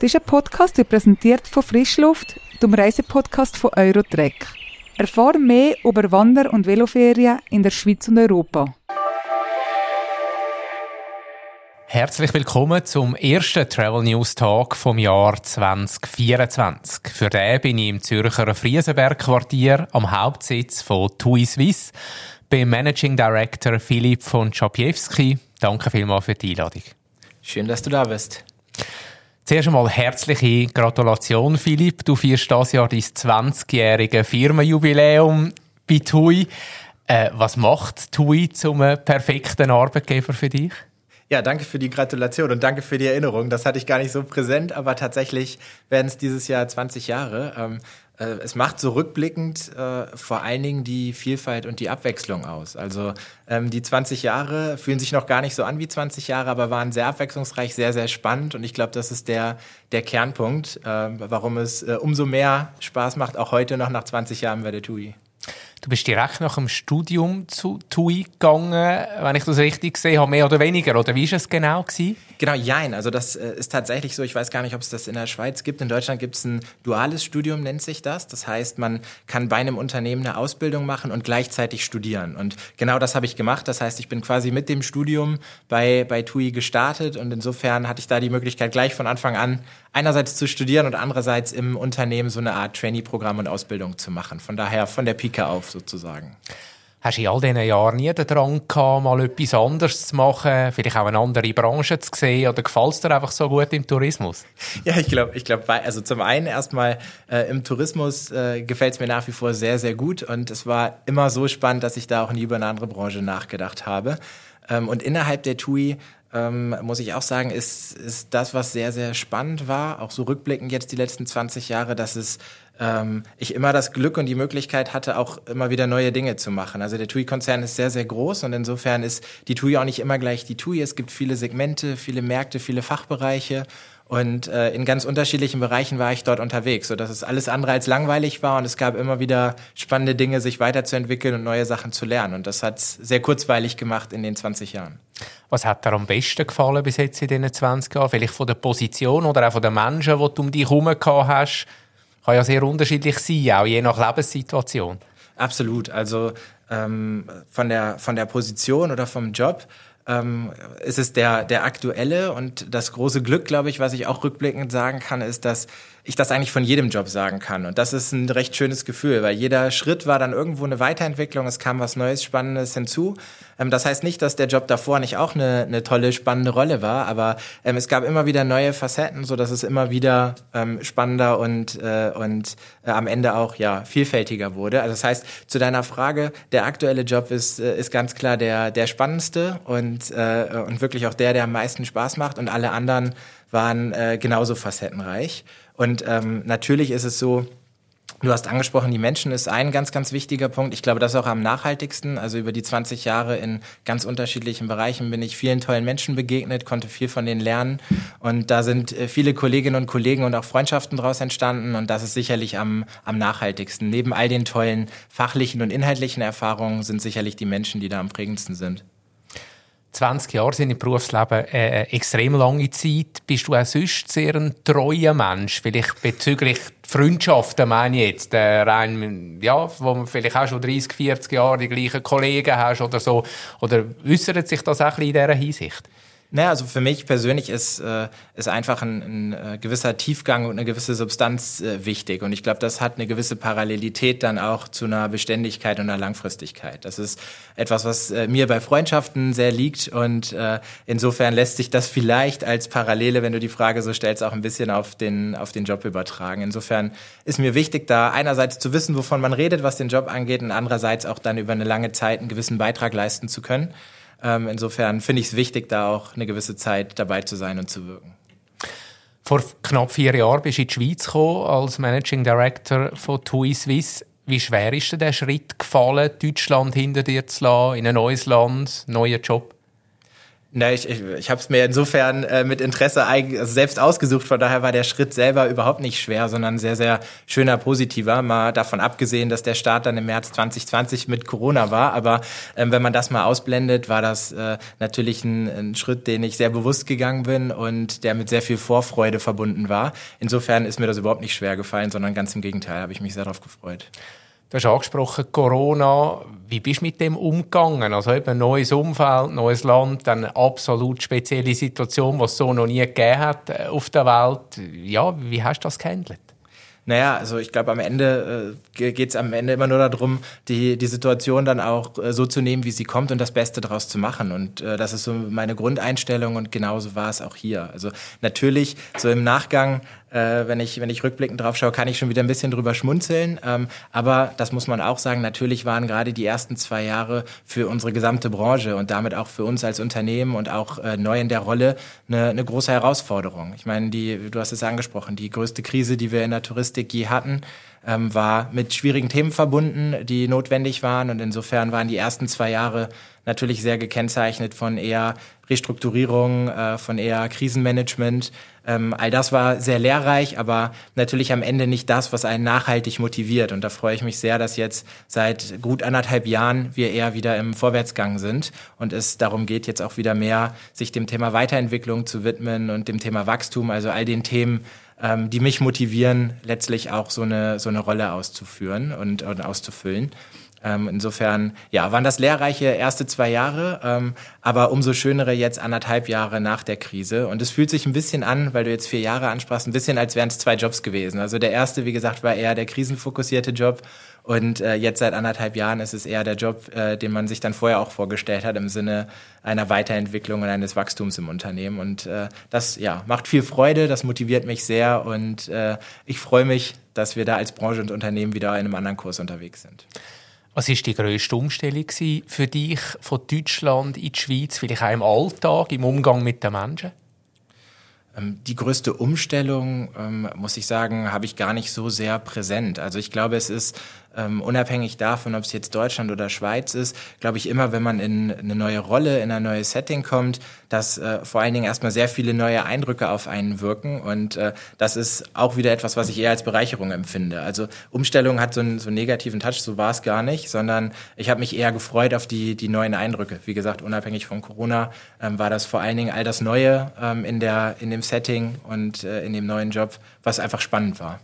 Das ist ein Podcast, der präsentiert von Frischluft, dem Reisepodcast von Eurotrek. Erfahre mehr über Wander- und Veloferien in der Schweiz und Europa. Herzlich willkommen zum ersten Travel News Tag vom Jahr 2024. Für den bin ich im Zürcher Friesenberg Quartier am Hauptsitz von TUI Swiss beim Managing Director Philipp von Czapiewski. Danke vielmals für die Einladung. Schön, dass du da bist. Zuerst einmal herzliche Gratulation, Philipp. Du feierst dieses Jahr dein 20-jährige Firmenjubiläum bei TUI. Äh, was macht TUI zum perfekten Arbeitgeber für dich? Ja, danke für die Gratulation und danke für die Erinnerung. Das hatte ich gar nicht so präsent, aber tatsächlich werden es dieses Jahr 20 Jahre. Ähm, äh, es macht so rückblickend äh, vor allen Dingen die Vielfalt und die Abwechslung aus. Also ähm, die 20 Jahre fühlen sich noch gar nicht so an wie 20 Jahre, aber waren sehr abwechslungsreich, sehr, sehr spannend. Und ich glaube, das ist der, der Kernpunkt, äh, warum es äh, umso mehr Spaß macht, auch heute noch nach 20 Jahren bei der TUI. Du bist direkt nach dem Studium zu TUI gegangen, wenn ich das richtig sehe, mehr oder weniger, oder wie war es genau? Gewesen? Genau, jein. Also das äh, ist tatsächlich so, ich weiß gar nicht, ob es das in der Schweiz gibt. In Deutschland gibt es ein duales Studium, nennt sich das. Das heißt, man kann bei einem Unternehmen eine Ausbildung machen und gleichzeitig studieren. Und genau das habe ich gemacht. Das heißt, ich bin quasi mit dem Studium bei, bei TUI gestartet und insofern hatte ich da die Möglichkeit, gleich von Anfang an einerseits zu studieren und andererseits im Unternehmen so eine Art Trainee-Programm und Ausbildung zu machen. Von daher von der Pike auf sozusagen. Hast du in all diesen Jahren nie den Drang gehabt, mal etwas anderes zu machen, vielleicht auch eine andere Branche zu sehen oder gefällt es dir einfach so gut im Tourismus? Ja, ich glaube, ich glaube, also zum einen erstmal äh, im Tourismus äh, gefällt es mir nach wie vor sehr, sehr gut und es war immer so spannend, dass ich da auch nie über eine andere Branche nachgedacht habe. Ähm, und innerhalb der TUI ähm, muss ich auch sagen, ist, ist das, was sehr, sehr spannend war, auch so rückblickend jetzt die letzten 20 Jahre, dass es ähm, ich immer das Glück und die Möglichkeit hatte, auch immer wieder neue Dinge zu machen. Also der TUI-Konzern ist sehr, sehr groß und insofern ist die TUI auch nicht immer gleich die TUI. Es gibt viele Segmente, viele Märkte, viele Fachbereiche und äh, in ganz unterschiedlichen Bereichen war ich dort unterwegs, so dass es alles andere als langweilig war und es gab immer wieder spannende Dinge, sich weiterzuentwickeln und neue Sachen zu lernen. Und das hat sehr kurzweilig gemacht in den 20 Jahren. Was hat dir am besten gefallen bis jetzt in diesen 20 Jahren? Vielleicht von der Position oder auch von den Menschen, die du um dich herum hast? Kann ja sehr unterschiedlich sein, auch je nach Lebenssituation. Absolut. Also ähm, von, der, von der Position oder vom Job ähm, ist es der, der aktuelle und das große Glück, glaube ich, was ich auch rückblickend sagen kann, ist, dass ich das eigentlich von jedem Job sagen kann. Und das ist ein recht schönes Gefühl, weil jeder Schritt war dann irgendwo eine Weiterentwicklung, es kam was Neues, Spannendes hinzu. Ähm, das heißt nicht, dass der Job davor nicht auch eine, eine tolle, spannende Rolle war, aber ähm, es gab immer wieder neue Facetten, so dass es immer wieder ähm, spannender und, äh, und äh, am Ende auch ja vielfältiger wurde. Also das heißt, zu deiner Frage, der aktuelle Job ist, äh, ist ganz klar der, der spannendste und, äh, und wirklich auch der, der am meisten Spaß macht und alle anderen waren äh, genauso facettenreich. Und ähm, natürlich ist es so, Du hast angesprochen, die Menschen ist ein ganz, ganz wichtiger Punkt. Ich glaube, das ist auch am nachhaltigsten. Also über die 20 Jahre in ganz unterschiedlichen Bereichen bin ich vielen tollen Menschen begegnet, konnte viel von denen lernen. Und da sind äh, viele Kolleginnen und Kollegen und auch Freundschaften daraus entstanden. Und das ist sicherlich am, am nachhaltigsten. Neben all den tollen fachlichen und inhaltlichen Erfahrungen sind sicherlich die Menschen, die da am prägendsten sind. 20 Jahre sind im Berufsleben äh, extrem lange Zeit. Bist du auch sonst sehr ein treuer Mensch? Vielleicht bezüglich Freundschaften, meine ich jetzt. Äh, rein, ja, wo man vielleicht auch schon 30, 40 Jahre die gleichen Kollegen hast oder so. Oder äußert sich das auch ein bisschen in dieser Hinsicht? Naja, also für mich persönlich ist, äh, ist einfach ein, ein äh, gewisser Tiefgang und eine gewisse Substanz äh, wichtig. Und ich glaube, das hat eine gewisse Parallelität dann auch zu einer Beständigkeit und einer Langfristigkeit. Das ist etwas, was äh, mir bei Freundschaften sehr liegt. Und äh, insofern lässt sich das vielleicht als Parallele, wenn du die Frage so stellst, auch ein bisschen auf den, auf den Job übertragen. Insofern ist mir wichtig, da einerseits zu wissen, wovon man redet, was den Job angeht, und andererseits auch dann über eine lange Zeit einen gewissen Beitrag leisten zu können. Ähm, insofern finde ich es wichtig, da auch eine gewisse Zeit dabei zu sein und zu wirken. Vor knapp vier Jahren bist du in die Schweiz gekommen als Managing Director von TUI Swiss. Wie schwer ist dir der Schritt gefallen, Deutschland hinter dir zu lassen, in ein neues Land, neuen Job? Na, ich, ich, ich habe es mir insofern äh, mit Interesse also selbst ausgesucht, von daher war der Schritt selber überhaupt nicht schwer, sondern sehr, sehr schöner, positiver. Mal davon abgesehen, dass der Start dann im März 2020 mit Corona war. Aber ähm, wenn man das mal ausblendet, war das äh, natürlich ein, ein Schritt, den ich sehr bewusst gegangen bin und der mit sehr viel Vorfreude verbunden war. Insofern ist mir das überhaupt nicht schwer gefallen, sondern ganz im Gegenteil, habe ich mich sehr darauf gefreut. Du hast angesprochen, Corona. Wie bist du mit dem umgegangen? Also eben neues Umfeld, neues Land, eine absolut spezielle Situation, was es so noch nie gegeben hat äh, auf der Welt. Ja, wie hast du das gehandelt? Naja, also ich glaube, am Ende äh, geht es am Ende immer nur darum, die, die Situation dann auch äh, so zu nehmen, wie sie kommt und das Beste daraus zu machen. Und äh, das ist so meine Grundeinstellung und genauso war es auch hier. Also natürlich, so im Nachgang äh, wenn, ich, wenn ich rückblickend drauf schaue, kann ich schon wieder ein bisschen drüber schmunzeln. Ähm, aber das muss man auch sagen, natürlich waren gerade die ersten zwei Jahre für unsere gesamte Branche und damit auch für uns als Unternehmen und auch äh, neu in der Rolle eine, eine große Herausforderung. Ich meine, die, du hast es angesprochen, die größte Krise, die wir in der Touristik je hatten, ähm, war mit schwierigen Themen verbunden, die notwendig waren. Und insofern waren die ersten zwei Jahre natürlich sehr gekennzeichnet von eher Restrukturierung, äh, von eher Krisenmanagement. Ähm, all das war sehr lehrreich, aber natürlich am Ende nicht das, was einen nachhaltig motiviert. Und da freue ich mich sehr, dass jetzt seit gut anderthalb Jahren wir eher wieder im Vorwärtsgang sind und es darum geht, jetzt auch wieder mehr sich dem Thema Weiterentwicklung zu widmen und dem Thema Wachstum, also all den Themen, ähm, die mich motivieren, letztlich auch so eine, so eine Rolle auszuführen und, und auszufüllen. Ähm, insofern, ja, waren das lehrreiche erste zwei Jahre, ähm, aber umso schönere jetzt anderthalb Jahre nach der Krise. Und es fühlt sich ein bisschen an, weil du jetzt vier Jahre ansprachst, ein bisschen, als wären es zwei Jobs gewesen. Also der erste, wie gesagt, war eher der krisenfokussierte Job. Und äh, jetzt seit anderthalb Jahren ist es eher der Job, äh, den man sich dann vorher auch vorgestellt hat, im Sinne einer Weiterentwicklung und eines Wachstums im Unternehmen. Und äh, das ja, macht viel Freude, das motiviert mich sehr und äh, ich freue mich, dass wir da als Branche und Unternehmen wieder in einem anderen Kurs unterwegs sind. Was war die grösste Umstellung für dich von Deutschland in die Schweiz, vielleicht auch im Alltag, im Umgang mit den Menschen? Ähm, die größte Umstellung, ähm, muss ich sagen, habe ich gar nicht so sehr präsent. Also ich glaube, es ist ähm, unabhängig davon, ob es jetzt Deutschland oder Schweiz ist, glaube ich immer, wenn man in eine neue Rolle, in ein neues Setting kommt, dass äh, vor allen Dingen erstmal sehr viele neue Eindrücke auf einen wirken. Und äh, das ist auch wieder etwas, was ich eher als Bereicherung empfinde. Also Umstellung hat so einen, so einen negativen Touch, so war es gar nicht, sondern ich habe mich eher gefreut auf die, die neuen Eindrücke. Wie gesagt, unabhängig von Corona ähm, war das vor allen Dingen all das Neue ähm, in, der, in dem Setting und äh, in dem neuen Job, was einfach spannend war.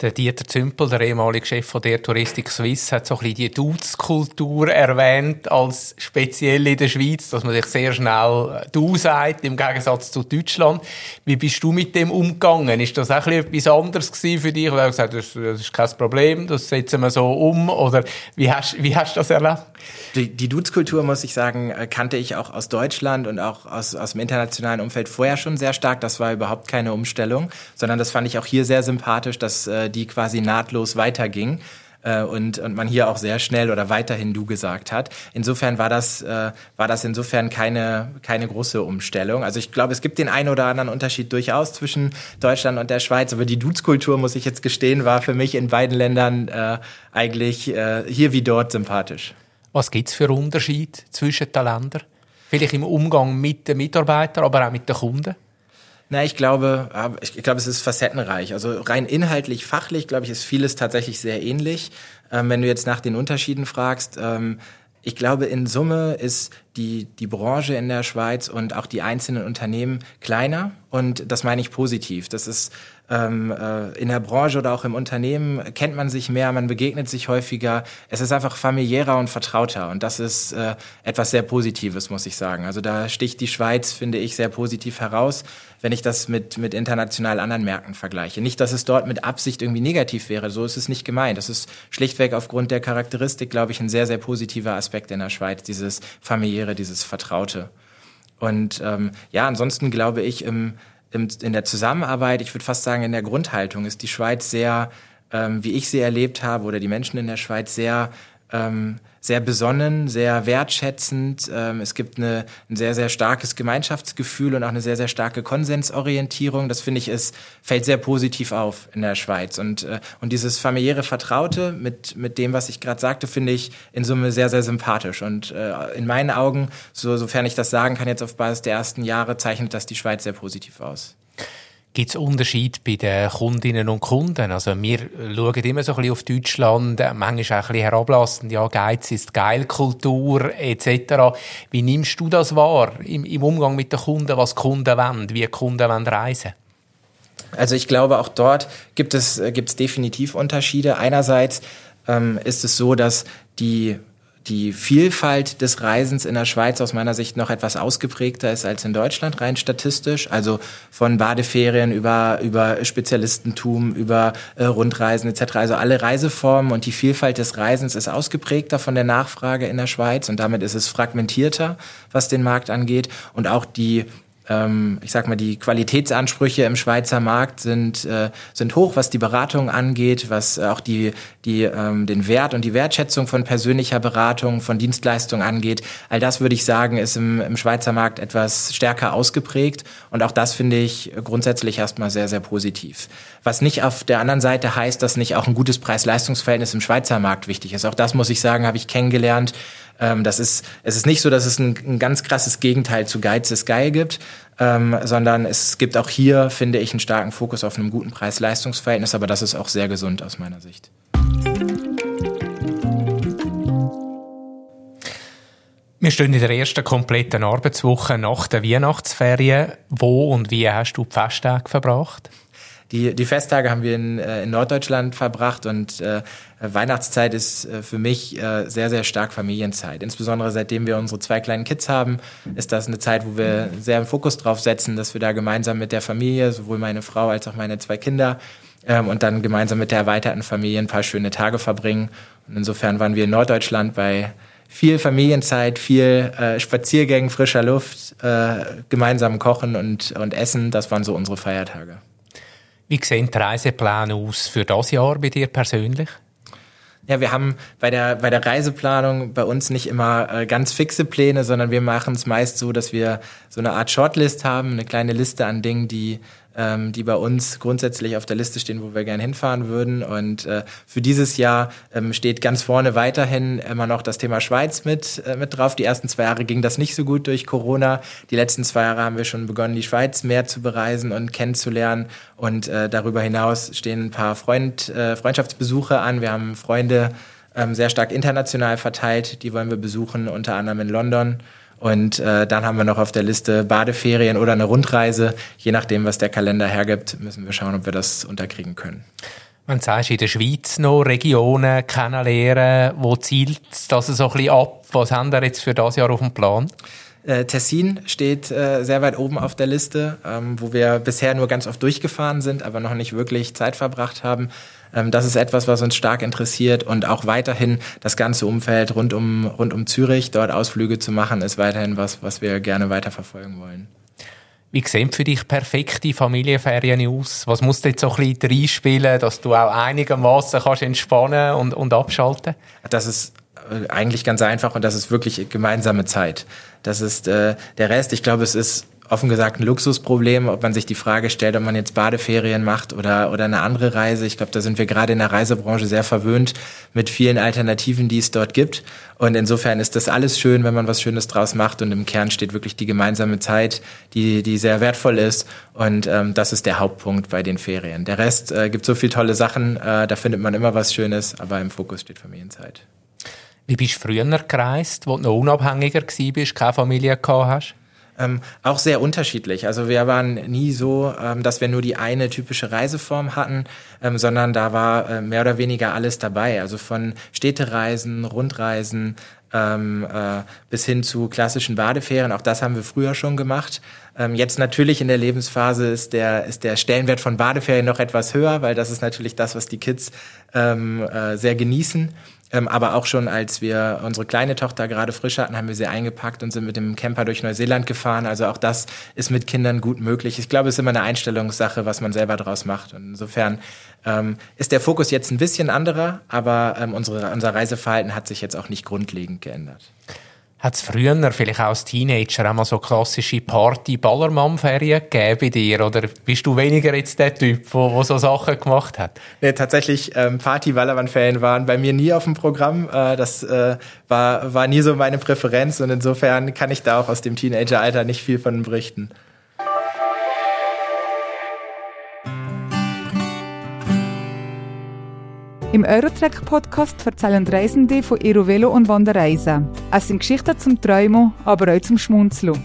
Der Dieter Zümpel, der ehemalige Chef von der Touristik Suisse, hat so ein bisschen die Dudes-Kultur erwähnt als speziell in der Schweiz, dass man sich sehr schnell du sagt, im Gegensatz zu Deutschland. Wie bist du mit dem umgegangen? Ist das auch etwas anderes für dich? Oder hast du gesagt, das, das ist kein Problem, das setzen wir so um? Oder wie hast, wie hast du das erlebt? Die, die Dudes-Kultur, muss ich sagen, äh, kannte ich auch aus Deutschland und auch aus, aus dem internationalen Umfeld vorher schon sehr stark. Das war überhaupt keine Umstellung, sondern das fand ich auch hier sehr sympathisch, dass äh, die quasi nahtlos weiterging äh, und, und man hier auch sehr schnell oder weiterhin du gesagt hat. Insofern war das, äh, war das insofern keine, keine große Umstellung. Also ich glaube, es gibt den einen oder anderen Unterschied durchaus zwischen Deutschland und der Schweiz, aber die Dudes-Kultur, muss ich jetzt gestehen, war für mich in beiden Ländern äh, eigentlich äh, hier wie dort sympathisch. Was gibt es für Unterschied zwischen den Ländern? Vielleicht im Umgang mit den Mitarbeitern, aber auch mit den Kunden? Na, ich glaube, ich glaube, es ist facettenreich. Also rein inhaltlich, fachlich, glaube ich, ist vieles tatsächlich sehr ähnlich. Ähm, wenn du jetzt nach den Unterschieden fragst, ähm, ich glaube, in Summe ist die, die Branche in der Schweiz und auch die einzelnen Unternehmen kleiner. Und das meine ich positiv. Das ist ähm, äh, in der Branche oder auch im Unternehmen kennt man sich mehr, man begegnet sich häufiger. Es ist einfach familiärer und vertrauter und das ist äh, etwas sehr Positives, muss ich sagen. Also da sticht die Schweiz, finde ich, sehr positiv heraus, wenn ich das mit, mit international anderen Märkten vergleiche. Nicht, dass es dort mit Absicht irgendwie negativ wäre, so ist es nicht gemeint. Das ist schlichtweg aufgrund der Charakteristik, glaube ich, ein sehr, sehr positiver Aspekt in der Schweiz, dieses familiäre, dieses Vertraute. Und ähm, ja, ansonsten glaube ich, im in der Zusammenarbeit, ich würde fast sagen in der Grundhaltung, ist die Schweiz sehr, ähm, wie ich sie erlebt habe, oder die Menschen in der Schweiz sehr ähm, sehr besonnen, sehr wertschätzend. Ähm, es gibt eine, ein sehr, sehr starkes Gemeinschaftsgefühl und auch eine sehr, sehr starke Konsensorientierung. Das finde ich, es fällt sehr positiv auf in der Schweiz. Und, äh, und dieses familiäre Vertraute mit, mit dem, was ich gerade sagte, finde ich in Summe sehr, sehr sympathisch. Und äh, in meinen Augen, so, sofern ich das sagen kann, jetzt auf Basis der ersten Jahre, zeichnet das die Schweiz sehr positiv aus. Gibt es Unterschiede bei den Kundinnen und Kunden? Also wir schauen immer so ein bisschen auf Deutschland, äh, manchmal auch ein bisschen herablassend, ja, Geiz ist geil, Kultur etc. Wie nimmst du das wahr im, im Umgang mit den Kunden, was Kunden wollen, wie Kunden wollen reisen? Also ich glaube, auch dort gibt es, äh, gibt es definitiv Unterschiede. Einerseits ähm, ist es so, dass die die Vielfalt des Reisens in der Schweiz aus meiner Sicht noch etwas ausgeprägter ist als in Deutschland, rein statistisch. Also von Badeferien über, über Spezialistentum, über äh, Rundreisen etc. Also alle Reiseformen und die Vielfalt des Reisens ist ausgeprägter von der Nachfrage in der Schweiz und damit ist es fragmentierter, was den Markt angeht. Und auch die ich sag mal, die Qualitätsansprüche im Schweizer Markt sind, äh, sind hoch, was die Beratung angeht, was auch die, die, ähm, den Wert und die Wertschätzung von persönlicher Beratung, von Dienstleistungen angeht. All das würde ich sagen, ist im, im Schweizer Markt etwas stärker ausgeprägt. Und auch das finde ich grundsätzlich erstmal sehr, sehr positiv. Was nicht auf der anderen Seite heißt, dass nicht auch ein gutes Preis-Leistungs-Verhältnis im Schweizer Markt wichtig ist. Auch das muss ich sagen, habe ich kennengelernt ähm, das ist, es ist nicht so, dass es ein, ein ganz krasses Gegenteil zu Geiz ist geil gibt, ähm, sondern es gibt auch hier, finde ich, einen starken Fokus auf einem guten Preis-Leistungs-Verhältnis, aber das ist auch sehr gesund aus meiner Sicht. Wir stehen in der ersten kompletten Arbeitswoche nach der Weihnachtsferien. Wo und wie hast du die Festtage verbracht? Die, die Festtage haben wir in, äh, in Norddeutschland verbracht und äh, Weihnachtszeit ist äh, für mich äh, sehr, sehr stark Familienzeit. Insbesondere seitdem wir unsere zwei kleinen Kids haben, ist das eine Zeit, wo wir sehr im Fokus drauf setzen, dass wir da gemeinsam mit der Familie, sowohl meine Frau als auch meine zwei Kinder, ähm, und dann gemeinsam mit der erweiterten Familie ein paar schöne Tage verbringen. Und insofern waren wir in Norddeutschland bei viel Familienzeit, viel äh, Spaziergängen, frischer Luft, äh, gemeinsam kochen und, und essen. Das waren so unsere Feiertage. Wie sehen die Reisepläne aus für das Jahr bei dir persönlich? Ja, wir haben bei der, bei der Reiseplanung bei uns nicht immer äh, ganz fixe Pläne, sondern wir machen es meist so, dass wir so eine Art Shortlist haben, eine kleine Liste an Dingen, die ähm, die bei uns grundsätzlich auf der Liste stehen, wo wir gerne hinfahren würden. Und äh, für dieses Jahr ähm, steht ganz vorne weiterhin immer noch das Thema Schweiz mit, äh, mit drauf. Die ersten zwei Jahre ging das nicht so gut durch Corona. Die letzten zwei Jahre haben wir schon begonnen, die Schweiz mehr zu bereisen und kennenzulernen. Und äh, darüber hinaus stehen ein paar Freund, äh, Freundschaftsbesuche an. Wir haben Freunde ähm, sehr stark international verteilt. Die wollen wir besuchen, unter anderem in London. Und äh, dann haben wir noch auf der Liste Badeferien oder eine Rundreise. Je nachdem, was der Kalender hergibt, müssen wir schauen, ob wir das unterkriegen können. Man sagt in der Schweiz noch Regionen kennenlernen, wo zielt das so ein bisschen ab? Was haben wir jetzt für das Jahr auf dem Plan? Äh, Tessin steht äh, sehr weit oben auf der Liste, ähm, wo wir bisher nur ganz oft durchgefahren sind, aber noch nicht wirklich Zeit verbracht haben. Ähm, das ist etwas, was uns stark interessiert und auch weiterhin das ganze Umfeld rund um, rund um Zürich, dort Ausflüge zu machen, ist weiterhin was, was wir gerne weiterverfolgen wollen. Wie sehen für dich perfekte Familienferien aus? Was musst du jetzt so ein bisschen reinspielen, dass du auch einigermaßen kannst entspannen und, und abschalten? Das ist äh, eigentlich ganz einfach und das ist wirklich gemeinsame Zeit. Das ist äh, der Rest. Ich glaube, es ist offen gesagt ein Luxusproblem, ob man sich die Frage stellt, ob man jetzt Badeferien macht oder, oder eine andere Reise. Ich glaube, da sind wir gerade in der Reisebranche sehr verwöhnt mit vielen Alternativen, die es dort gibt. Und insofern ist das alles schön, wenn man was Schönes draus macht. Und im Kern steht wirklich die gemeinsame Zeit, die, die sehr wertvoll ist. Und ähm, das ist der Hauptpunkt bei den Ferien. Der Rest äh, gibt so viele tolle Sachen, äh, da findet man immer was Schönes, aber im Fokus steht Familienzeit. Wie bist du früher gereist, wo du noch unabhängiger warst, keine Familie gehabt hast? Ähm, auch sehr unterschiedlich. Also wir waren nie so, ähm, dass wir nur die eine typische Reiseform hatten, ähm, sondern da war äh, mehr oder weniger alles dabei. Also von Städtereisen, Rundreisen ähm, äh, bis hin zu klassischen Badeferien. Auch das haben wir früher schon gemacht. Ähm, jetzt natürlich in der Lebensphase ist der, ist der Stellenwert von Badeferien noch etwas höher, weil das ist natürlich das, was die Kids ähm, äh, sehr genießen. Ähm, aber auch schon, als wir unsere kleine Tochter gerade frisch hatten, haben wir sie eingepackt und sind mit dem Camper durch Neuseeland gefahren. Also auch das ist mit Kindern gut möglich. Ich glaube, es ist immer eine Einstellungssache, was man selber draus macht. Und insofern ähm, ist der Fokus jetzt ein bisschen anderer, aber ähm, unsere, unser Reiseverhalten hat sich jetzt auch nicht grundlegend geändert. Hat es früher, vielleicht auch als Teenager, auch mal so klassische Party-Ballermann-Ferien gegeben bei dir? Oder bist du weniger jetzt der Typ, der so Sachen gemacht hat? Nee, tatsächlich, ähm, Party-Ballermann-Ferien waren bei mir nie auf dem Programm. Äh, das äh, war, war nie so meine Präferenz und insofern kann ich da auch aus dem Teenager-Alter nicht viel von berichten. Im Eurotrack-Podcast erzählen Reisende von ihren Velo- und Wanderreisen. Es sind Geschichten zum Träumen, aber auch zum Schmunzeln.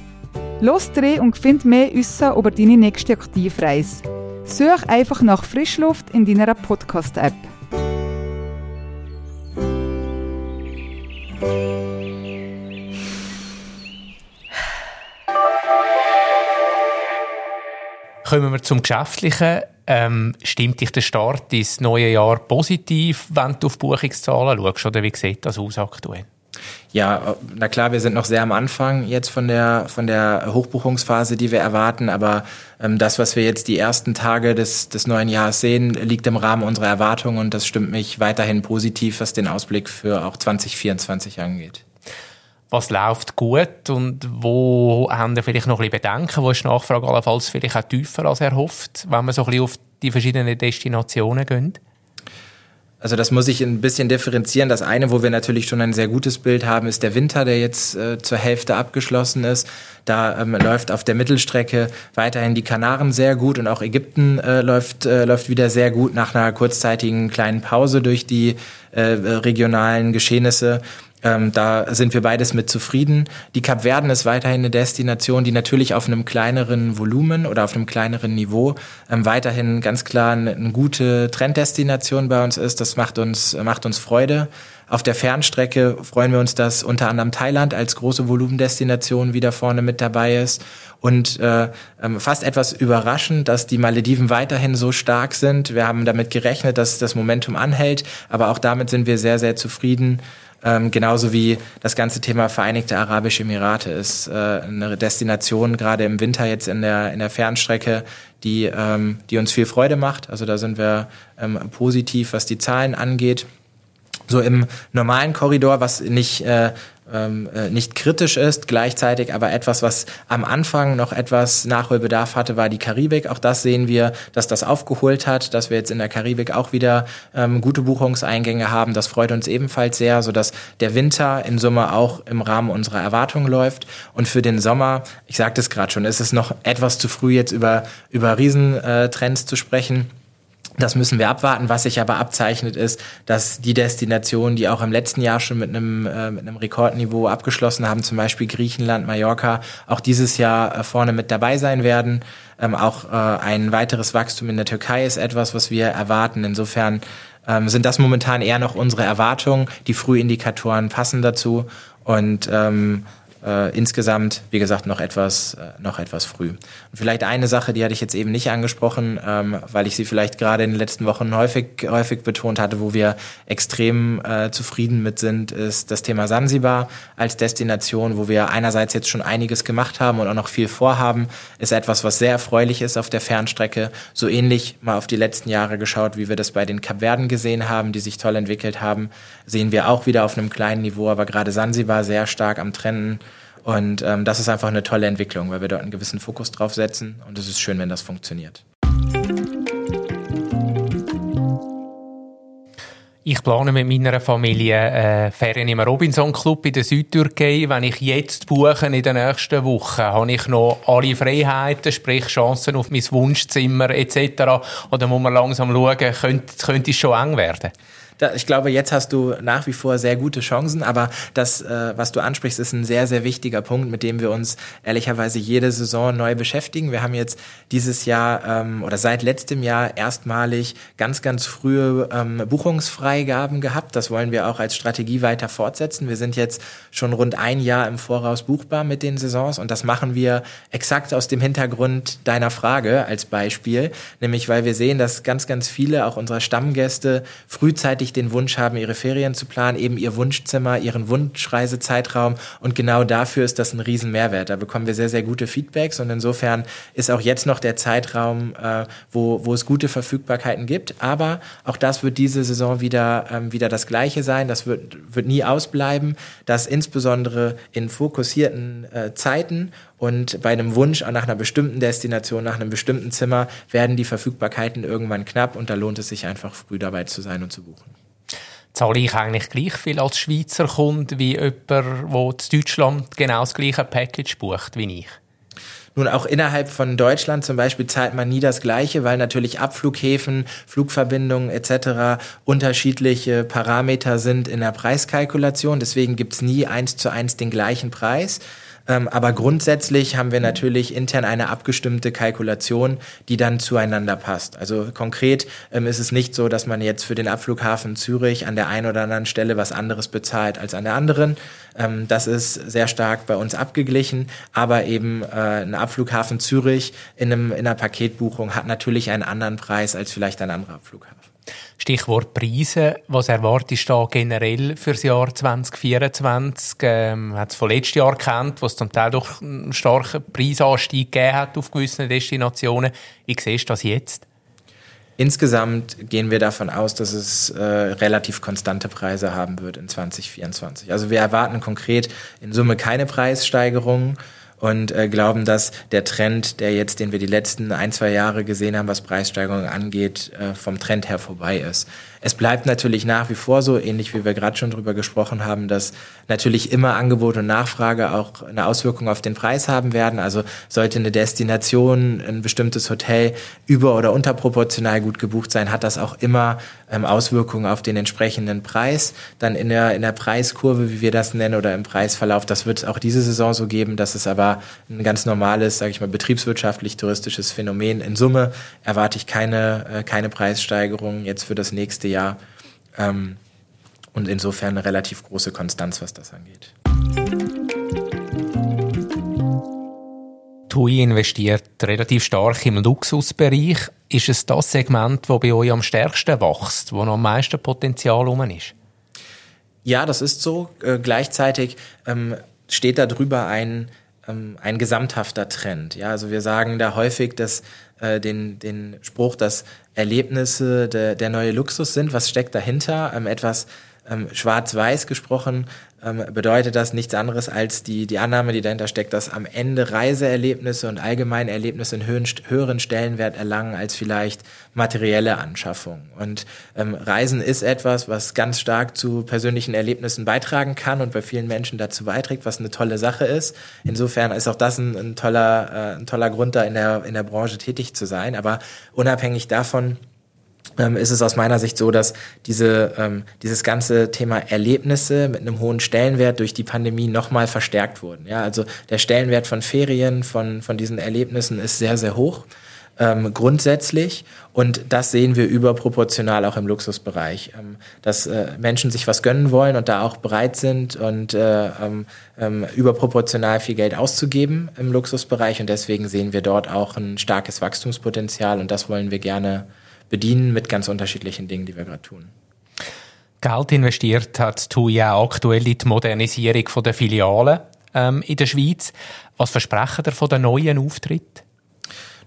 Los dreh und find mehr Wissen über deine nächste Aktivreise. Such einfach nach Frischluft in deiner Podcast-App. Kommen wir zum Geschäftlichen. Ähm, stimmt dich der Start ins neue Jahr positiv, wenn du auf Buchungszahlen schaust? Oder wie sieht das aus aktuell? Ja, na klar, wir sind noch sehr am Anfang jetzt von der, von der Hochbuchungsphase, die wir erwarten. Aber ähm, das, was wir jetzt die ersten Tage des, des neuen Jahres sehen, liegt im Rahmen unserer Erwartungen und das stimmt mich weiterhin positiv, was den Ausblick für auch 2024 angeht was läuft gut und wo haben wir vielleicht noch ein bisschen Bedenken, wo ist die Nachfrage allenfalls vielleicht auch tiefer als erhofft, wenn man so ein bisschen auf die verschiedenen Destinationen geht? Also das muss ich ein bisschen differenzieren. Das eine, wo wir natürlich schon ein sehr gutes Bild haben, ist der Winter, der jetzt äh, zur Hälfte abgeschlossen ist. Da ähm, läuft auf der Mittelstrecke weiterhin die Kanaren sehr gut und auch Ägypten äh, läuft, äh, läuft wieder sehr gut nach einer kurzzeitigen kleinen Pause durch die äh, regionalen Geschehnisse. Ähm, da sind wir beides mit zufrieden. Die Kapverden ist weiterhin eine Destination, die natürlich auf einem kleineren Volumen oder auf einem kleineren Niveau ähm, weiterhin ganz klar eine, eine, gute Trenddestination bei uns ist. Das macht uns, macht uns Freude. Auf der Fernstrecke freuen wir uns, dass unter anderem Thailand als große Volumendestination wieder vorne mit dabei ist. Und äh, ähm, fast etwas überraschend, dass die Malediven weiterhin so stark sind. Wir haben damit gerechnet, dass das Momentum anhält, aber auch damit sind wir sehr, sehr zufrieden. Ähm, genauso wie das ganze Thema Vereinigte Arabische Emirate ist äh, eine Destination, gerade im Winter jetzt in der, in der Fernstrecke, die, ähm, die uns viel Freude macht. Also da sind wir ähm, positiv, was die Zahlen angeht. So im normalen Korridor, was nicht äh, ähm, äh, nicht kritisch ist, gleichzeitig aber etwas, was am Anfang noch etwas Nachholbedarf hatte, war die Karibik. Auch das sehen wir, dass das aufgeholt hat, dass wir jetzt in der Karibik auch wieder ähm, gute Buchungseingänge haben. Das freut uns ebenfalls sehr, sodass der Winter in Summe auch im Rahmen unserer Erwartungen läuft. Und für den Sommer, ich sagte es gerade schon, ist es noch etwas zu früh, jetzt über, über Riesentrends zu sprechen. Das müssen wir abwarten. Was sich aber abzeichnet, ist, dass die Destinationen, die auch im letzten Jahr schon mit einem, äh, mit einem Rekordniveau abgeschlossen haben, zum Beispiel Griechenland, Mallorca, auch dieses Jahr äh, vorne mit dabei sein werden. Ähm, auch äh, ein weiteres Wachstum in der Türkei ist etwas, was wir erwarten. Insofern ähm, sind das momentan eher noch unsere Erwartungen. Die Frühindikatoren passen dazu und ähm, äh, insgesamt, wie gesagt, noch etwas, äh, noch etwas früh. Und vielleicht eine Sache, die hatte ich jetzt eben nicht angesprochen, ähm, weil ich sie vielleicht gerade in den letzten Wochen häufig, häufig betont hatte, wo wir extrem äh, zufrieden mit sind, ist das Thema Sansibar als Destination, wo wir einerseits jetzt schon einiges gemacht haben und auch noch viel vorhaben, ist etwas, was sehr erfreulich ist auf der Fernstrecke. So ähnlich mal auf die letzten Jahre geschaut, wie wir das bei den Kapverden gesehen haben, die sich toll entwickelt haben, sehen wir auch wieder auf einem kleinen Niveau, aber gerade Sansibar sehr stark am Trennen. Und ähm, das ist einfach eine tolle Entwicklung, weil wir dort einen gewissen Fokus drauf setzen und es ist schön, wenn das funktioniert. Ich plane mit meiner Familie äh, Ferien im Robinson Club in der Südtürkei. Wenn ich jetzt buche in den nächsten Wochen, habe ich noch alle Freiheiten, sprich Chancen auf mein Wunschzimmer etc. Oder muss man langsam schauen, könnte, könnte es schon eng werden? Da, ich glaube, jetzt hast du nach wie vor sehr gute Chancen, aber das, äh, was du ansprichst, ist ein sehr, sehr wichtiger Punkt, mit dem wir uns ehrlicherweise jede Saison neu beschäftigen. Wir haben jetzt dieses Jahr ähm, oder seit letztem Jahr erstmalig ganz, ganz frühe ähm, Buchungsfreigaben gehabt. Das wollen wir auch als Strategie weiter fortsetzen. Wir sind jetzt schon rund ein Jahr im Voraus buchbar mit den Saisons und das machen wir exakt aus dem Hintergrund deiner Frage als Beispiel, nämlich weil wir sehen, dass ganz, ganz viele auch unserer Stammgäste frühzeitig eigentlich den Wunsch haben, ihre Ferien zu planen, eben ihr Wunschzimmer, ihren Wunschreisezeitraum. Und genau dafür ist das ein Riesenmehrwert. Da bekommen wir sehr, sehr gute Feedbacks. Und insofern ist auch jetzt noch der Zeitraum, äh, wo, wo es gute Verfügbarkeiten gibt. Aber auch das wird diese Saison wieder, ähm, wieder das Gleiche sein. Das wird, wird nie ausbleiben, dass insbesondere in fokussierten äh, Zeiten und bei einem Wunsch nach einer bestimmten Destination, nach einem bestimmten Zimmer, werden die Verfügbarkeiten irgendwann knapp und da lohnt es sich einfach früh dabei zu sein und zu buchen. Zahle ich eigentlich gleich viel als Schweizer Kunde wie jemand, der in Deutschland genau das gleiche Package bucht wie ich? Nun, auch innerhalb von Deutschland zum Beispiel zahlt man nie das Gleiche, weil natürlich Abflughäfen, Flugverbindungen etc. unterschiedliche Parameter sind in der Preiskalkulation. Deswegen gibt's nie eins zu eins den gleichen Preis. Ähm, aber grundsätzlich haben wir natürlich intern eine abgestimmte Kalkulation, die dann zueinander passt. Also konkret ähm, ist es nicht so, dass man jetzt für den Abflughafen Zürich an der einen oder anderen Stelle was anderes bezahlt als an der anderen. Ähm, das ist sehr stark bei uns abgeglichen, aber eben äh, ein Abflughafen Zürich in, einem, in einer Paketbuchung hat natürlich einen anderen Preis als vielleicht ein anderer Abflughafen. Stichwort Preise. Was erwartest du da generell für das Jahr 2024? Ähm, hat es von letztes Jahr kennt, wo es zum Teil doch einen starken Preisanstieg gegeben hat auf gewissen Destinationen. Wie siehst du das jetzt? Insgesamt gehen wir davon aus, dass es äh, relativ konstante Preise haben wird in 2024. Also wir erwarten konkret in Summe keine Preissteigerungen und äh, glauben, dass der Trend, der jetzt, den wir die letzten ein, zwei Jahre gesehen haben, was Preissteigerungen angeht, äh, vom Trend her vorbei ist. Es bleibt natürlich nach wie vor so, ähnlich wie wir gerade schon drüber gesprochen haben, dass natürlich immer Angebot und Nachfrage auch eine Auswirkung auf den Preis haben werden. Also sollte eine Destination, ein bestimmtes Hotel über- oder unterproportional gut gebucht sein, hat das auch immer ähm, Auswirkungen auf den entsprechenden Preis. Dann in der, in der Preiskurve, wie wir das nennen, oder im Preisverlauf, das wird es auch diese Saison so geben. Das ist aber ein ganz normales, sage ich mal, betriebswirtschaftlich-touristisches Phänomen. In Summe erwarte ich keine, äh, keine Preissteigerung jetzt für das nächste Jahr. Jahr. Ähm, und insofern eine relativ große Konstanz, was das angeht. TUI investiert relativ stark im Luxusbereich. Ist es das Segment, das bei euch am stärksten wächst, wo noch am meisten Potenzial rum ist? Ja, das ist so. Äh, gleichzeitig ähm, steht darüber ein, ähm, ein gesamthafter Trend. Ja, also wir sagen da häufig, dass äh, den, den Spruch, dass Erlebnisse der, der neue Luxus sind. Was steckt dahinter? Ähm, etwas ähm, schwarz-weiß gesprochen bedeutet das nichts anderes als die, die Annahme, die dahinter steckt, dass am Ende Reiseerlebnisse und allgemeine Erlebnisse einen höheren, höheren Stellenwert erlangen als vielleicht materielle Anschaffungen. Und ähm, Reisen ist etwas, was ganz stark zu persönlichen Erlebnissen beitragen kann und bei vielen Menschen dazu beiträgt, was eine tolle Sache ist. Insofern ist auch das ein, ein toller, äh, ein toller Grund, da in der, in der Branche tätig zu sein. Aber unabhängig davon, ähm, ist es aus meiner Sicht so, dass diese, ähm, dieses ganze Thema Erlebnisse mit einem hohen Stellenwert durch die Pandemie nochmal verstärkt wurden. Ja, also der Stellenwert von Ferien, von, von diesen Erlebnissen ist sehr, sehr hoch. Ähm, grundsätzlich und das sehen wir überproportional auch im Luxusbereich, ähm, dass äh, Menschen sich was gönnen wollen und da auch bereit sind und äh, ähm, ähm überproportional viel Geld auszugeben im Luxusbereich und deswegen sehen wir dort auch ein starkes Wachstumspotenzial und das wollen wir gerne bedienen mit ganz unterschiedlichen Dingen, die wir gerade tun. Geld investiert hat TUI ja aktuell in die Modernisierung der Filialen ähm, in der Schweiz. Was versprechen ihr von den neuen Auftritt?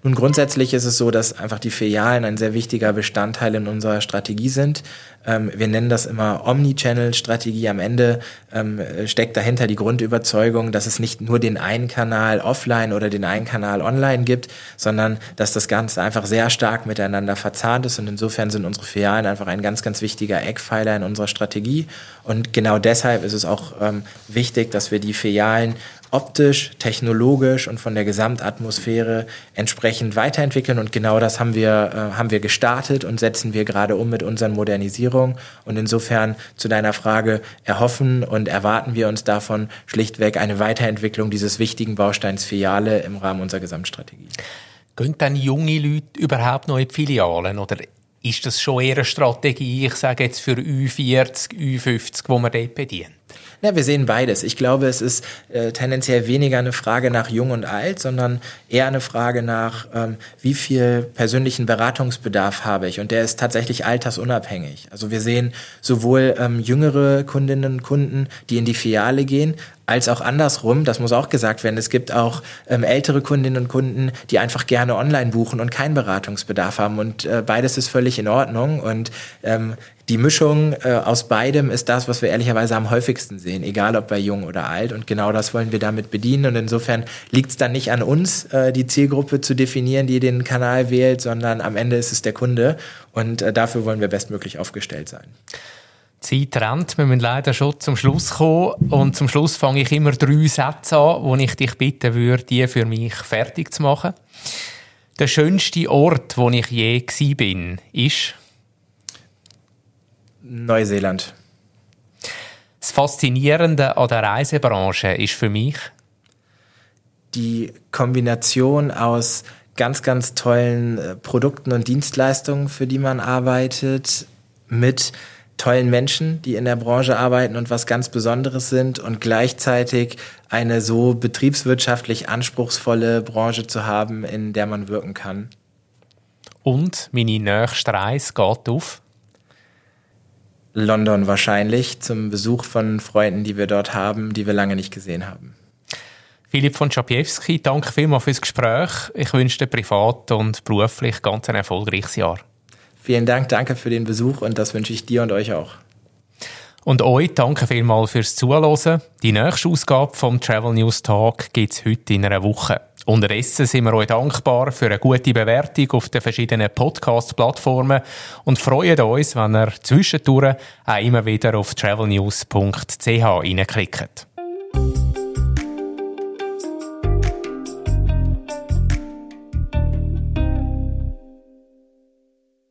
Nun, grundsätzlich ist es so, dass einfach die Filialen ein sehr wichtiger Bestandteil in unserer Strategie sind. Ähm, wir nennen das immer Omnichannel-Strategie. Am Ende ähm, steckt dahinter die Grundüberzeugung, dass es nicht nur den einen Kanal offline oder den einen Kanal online gibt, sondern dass das Ganze einfach sehr stark miteinander verzahnt ist. Und insofern sind unsere Filialen einfach ein ganz, ganz wichtiger Eckpfeiler in unserer Strategie. Und genau deshalb ist es auch ähm, wichtig, dass wir die Filialen optisch, technologisch und von der Gesamtatmosphäre entsprechend weiterentwickeln. Und genau das haben wir, äh, haben wir gestartet und setzen wir gerade um mit unseren Modernisierungen. Und insofern zu deiner Frage erhoffen und erwarten wir uns davon schlichtweg eine Weiterentwicklung dieses wichtigen Bausteins Filiale im Rahmen unserer Gesamtstrategie. Gehen dann junge Leute überhaupt noch in die Filialen oder ist das schon eher eine Strategie, ich sage jetzt für Ü40, Ü50, wo man dort bedient? Ja, wir sehen beides. Ich glaube, es ist äh, tendenziell weniger eine Frage nach Jung und Alt, sondern eher eine Frage nach, ähm, wie viel persönlichen Beratungsbedarf habe ich. Und der ist tatsächlich altersunabhängig. Also wir sehen sowohl ähm, jüngere Kundinnen und Kunden, die in die Filiale gehen, als auch andersrum, das muss auch gesagt werden, es gibt auch ähm, ältere Kundinnen und Kunden, die einfach gerne online buchen und keinen Beratungsbedarf haben. Und äh, beides ist völlig in Ordnung. Und ähm, die Mischung äh, aus beidem ist das, was wir ehrlicherweise am häufigsten sehen, egal ob bei jung oder alt. Und genau das wollen wir damit bedienen. Und insofern liegt es dann nicht an uns, äh, die Zielgruppe zu definieren, die den Kanal wählt, sondern am Ende ist es der Kunde. Und äh, dafür wollen wir bestmöglich aufgestellt sein. Zeit rennt, wir müssen leider schon zum Schluss kommen. Und zum Schluss fange ich immer drei Sätze an, wo ich dich bitten würde, die für mich fertig zu machen. Der schönste Ort, wo ich je gsi bin, ist Neuseeland. Das Faszinierende an der Reisebranche ist für mich die Kombination aus ganz, ganz tollen äh, Produkten und Dienstleistungen, für die man arbeitet, mit tollen Menschen, die in der Branche arbeiten und was ganz Besonderes sind und gleichzeitig eine so betriebswirtschaftlich anspruchsvolle Branche zu haben, in der man wirken kann. Und meine nächste Reise geht auf? London wahrscheinlich zum Besuch von Freunden, die wir dort haben, die wir lange nicht gesehen haben. Philipp von Schapiewski, danke vielmals fürs Gespräch. Ich wünsche dir privat und beruflich ganz ein erfolgreiches Jahr. Vielen Dank, danke für den Besuch und das wünsche ich dir und euch auch. Und euch danke vielmals fürs Zuhören. Die nächste Ausgabe vom Travel News Talk gibt es heute in einer Woche. Unterdessen sind wir euch dankbar für eine gute Bewertung auf den verschiedenen Podcast-Plattformen und freuen uns, wenn ihr zwischendurch auch immer wieder auf travelnews.ch reinklickt.